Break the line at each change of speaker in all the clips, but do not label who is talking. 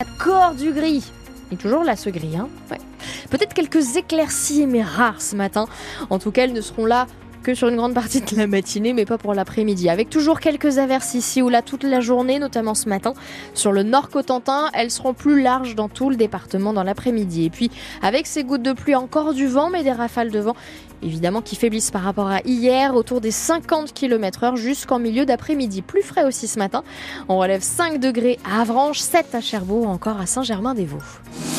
Accord du gris. Et toujours là, ce gris, hein. Peut-être quelques éclaircies, mais rares ce matin. En tout cas, elles ne seront là sur une grande partie de la matinée, mais pas pour l'après-midi. Avec toujours quelques averses ici ou là toute la journée, notamment ce matin. Sur le nord Cotentin, elles seront plus larges dans tout le département dans l'après-midi. Et puis, avec ces gouttes de pluie, encore du vent, mais des rafales de vent, évidemment, qui faiblissent par rapport à hier, autour des 50 km heure jusqu'en milieu d'après-midi. Plus frais aussi ce matin. On relève 5 degrés à Avranches, 7 à Cherbourg, encore à Saint-Germain-des-Vaux.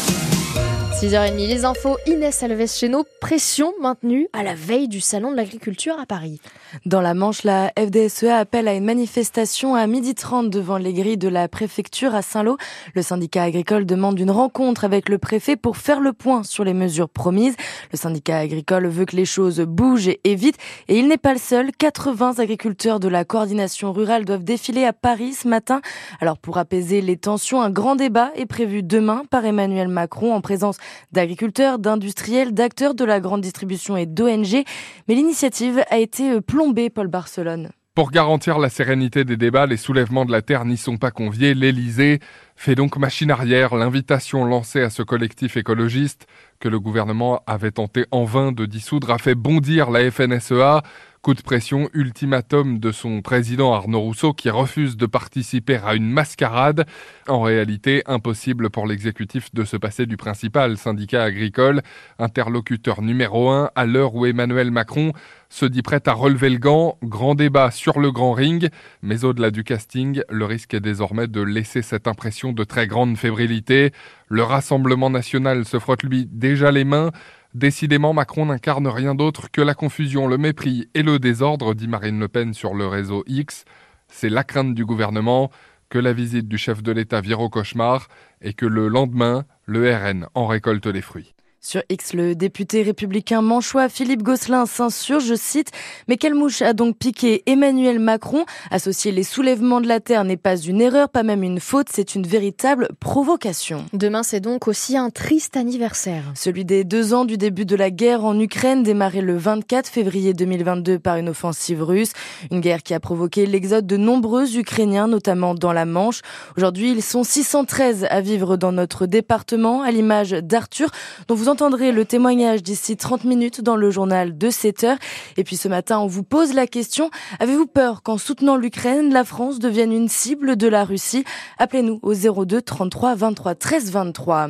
6h30, les infos, Inès Alves chez nous, pression maintenue à la veille du Salon de l'Agriculture à Paris.
Dans la Manche, la FDSEA appelle à une manifestation à 12h30 devant les grilles de la préfecture à Saint-Lô. Le syndicat agricole demande une rencontre avec le préfet pour faire le point sur les mesures promises. Le syndicat agricole veut que les choses bougent et vite et il n'est pas le seul. 80 agriculteurs de la coordination rurale doivent défiler à Paris ce matin. Alors pour apaiser les tensions, un grand débat est prévu demain par Emmanuel Macron en présence d'agriculteurs, d'industriels, d'acteurs de la grande distribution et d'ONG. Mais l'initiative a été plombée, Paul Barcelone.
Pour garantir la sérénité des débats, les soulèvements de la Terre n'y sont pas conviés. L'Élysée fait donc machine arrière. L'invitation lancée à ce collectif écologiste que le gouvernement avait tenté en vain de dissoudre a fait bondir la FNSEA. Coup de pression, ultimatum de son président Arnaud Rousseau qui refuse de participer à une mascarade. En réalité, impossible pour l'exécutif de se passer du principal syndicat agricole, interlocuteur numéro un à l'heure où Emmanuel Macron se dit prêt à relever le gant. Grand débat sur le grand ring, mais au-delà du casting, le risque est désormais de laisser cette impression de très grande fébrilité. Le Rassemblement national se frotte lui déjà les mains. Décidément, Macron n'incarne rien d'autre que la confusion, le mépris et le désordre, dit Marine Le Pen sur le réseau X. C'est la crainte du gouvernement que la visite du chef de l'État vire au cauchemar et que le lendemain, le RN en récolte les fruits.
Sur X, le député républicain manchois Philippe Gosselin s'insurge, je cite, Mais quelle mouche a donc piqué Emmanuel Macron? Associer les soulèvements de la Terre n'est pas une erreur, pas même une faute, c'est une véritable provocation.
Demain, c'est donc aussi un triste anniversaire.
Celui des deux ans du début de la guerre en Ukraine, démarré le 24 février 2022 par une offensive russe. Une guerre qui a provoqué l'exode de nombreux Ukrainiens, notamment dans la Manche. Aujourd'hui, ils sont 613 à vivre dans notre département, à l'image d'Arthur, dont vous entendrez le témoignage d'ici 30 minutes dans le journal de 7 heures. Et puis ce matin, on vous pose la question, avez-vous peur qu'en soutenant l'Ukraine, la France devienne une cible de la Russie? Appelez-nous au 02 33 23 13 23.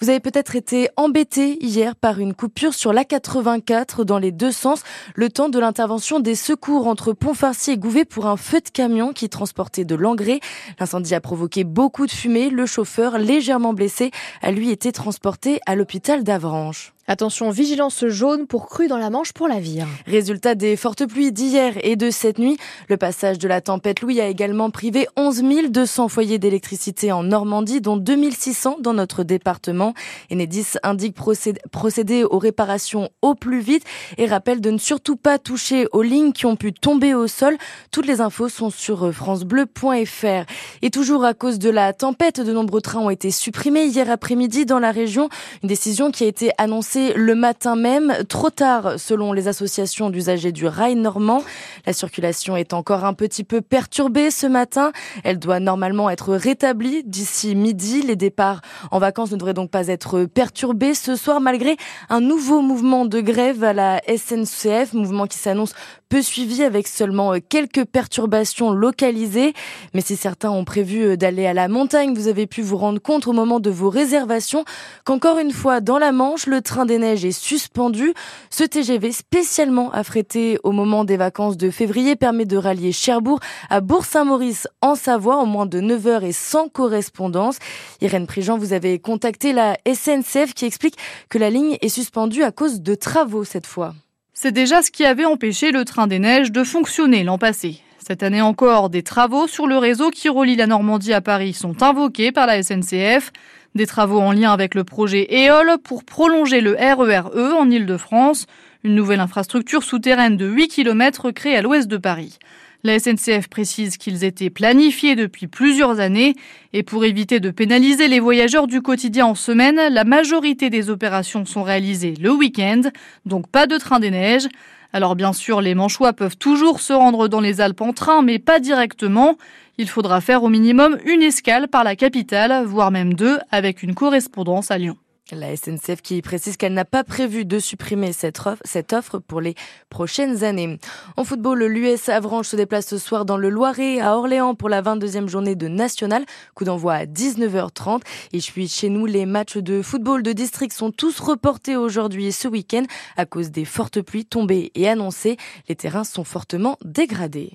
Vous avez peut-être été embêté hier par une coupure sur l'A84 dans les deux sens, le temps de l'intervention des secours entre Pontfarcy et Gouvet pour un feu de camion qui transportait de l'engrais. L'incendie a provoqué beaucoup de fumée. Le chauffeur, légèrement blessé, a lui été transporté à l'hôpital d'Avranches.
Attention, vigilance jaune pour crue dans la Manche pour la vire.
Résultat des fortes pluies d'hier et de cette nuit, le passage de la tempête Louis a également privé 11 200 foyers d'électricité en Normandie, dont 2600 dans notre département. Enedis indique procéder aux réparations au plus vite et rappelle de ne surtout pas toucher aux lignes qui ont pu tomber au sol. Toutes les infos sont sur francebleu.fr. Et toujours à cause de la tempête, de nombreux trains ont été supprimés hier après-midi dans la région. Une décision qui a été annoncée le matin même, trop tard selon les associations d'usagers du rail normand. La circulation est encore un petit peu perturbée ce matin. Elle doit normalement être rétablie d'ici midi. Les départs en vacances ne devraient donc pas être perturbés ce soir malgré un nouveau mouvement de grève à la SNCF, mouvement qui s'annonce peu suivi avec seulement quelques perturbations localisées. Mais si certains ont prévu d'aller à la montagne, vous avez pu vous rendre compte au moment de vos réservations qu'encore une fois dans la Manche, le train des Neiges est suspendu. Ce TGV spécialement affrété au moment des vacances de février permet de rallier Cherbourg à Bourg-Saint-Maurice en Savoie en moins de 9 heures et sans correspondance. Irène Prigent, vous avez contacté la SNCF qui explique que la ligne est suspendue à cause de travaux cette fois.
C'est déjà ce qui avait empêché le train des neiges de fonctionner l'an passé. Cette année encore, des travaux sur le réseau qui relie la Normandie à Paris sont invoqués par la SNCF. Des travaux en lien avec le projet EOL pour prolonger le RERE e en Ile-de-France, une nouvelle infrastructure souterraine de 8 km créée à l'ouest de Paris. La SNCF précise qu'ils étaient planifiés depuis plusieurs années et pour éviter de pénaliser les voyageurs du quotidien en semaine, la majorité des opérations sont réalisées le week-end, donc pas de train des neiges. Alors bien sûr, les Manchois peuvent toujours se rendre dans les Alpes en train, mais pas directement. Il faudra faire au minimum une escale par la capitale, voire même deux, avec une correspondance à Lyon.
La SNCF qui précise qu'elle n'a pas prévu de supprimer cette offre, pour les prochaines années. En football, l'US Avranches se déplace ce soir dans le Loiret à Orléans pour la 22e journée de National. Coup d'envoi à 19h30. Et puis chez nous, les matchs de football de district sont tous reportés aujourd'hui et ce week-end à cause des fortes pluies tombées et annoncées. Les terrains sont fortement dégradés.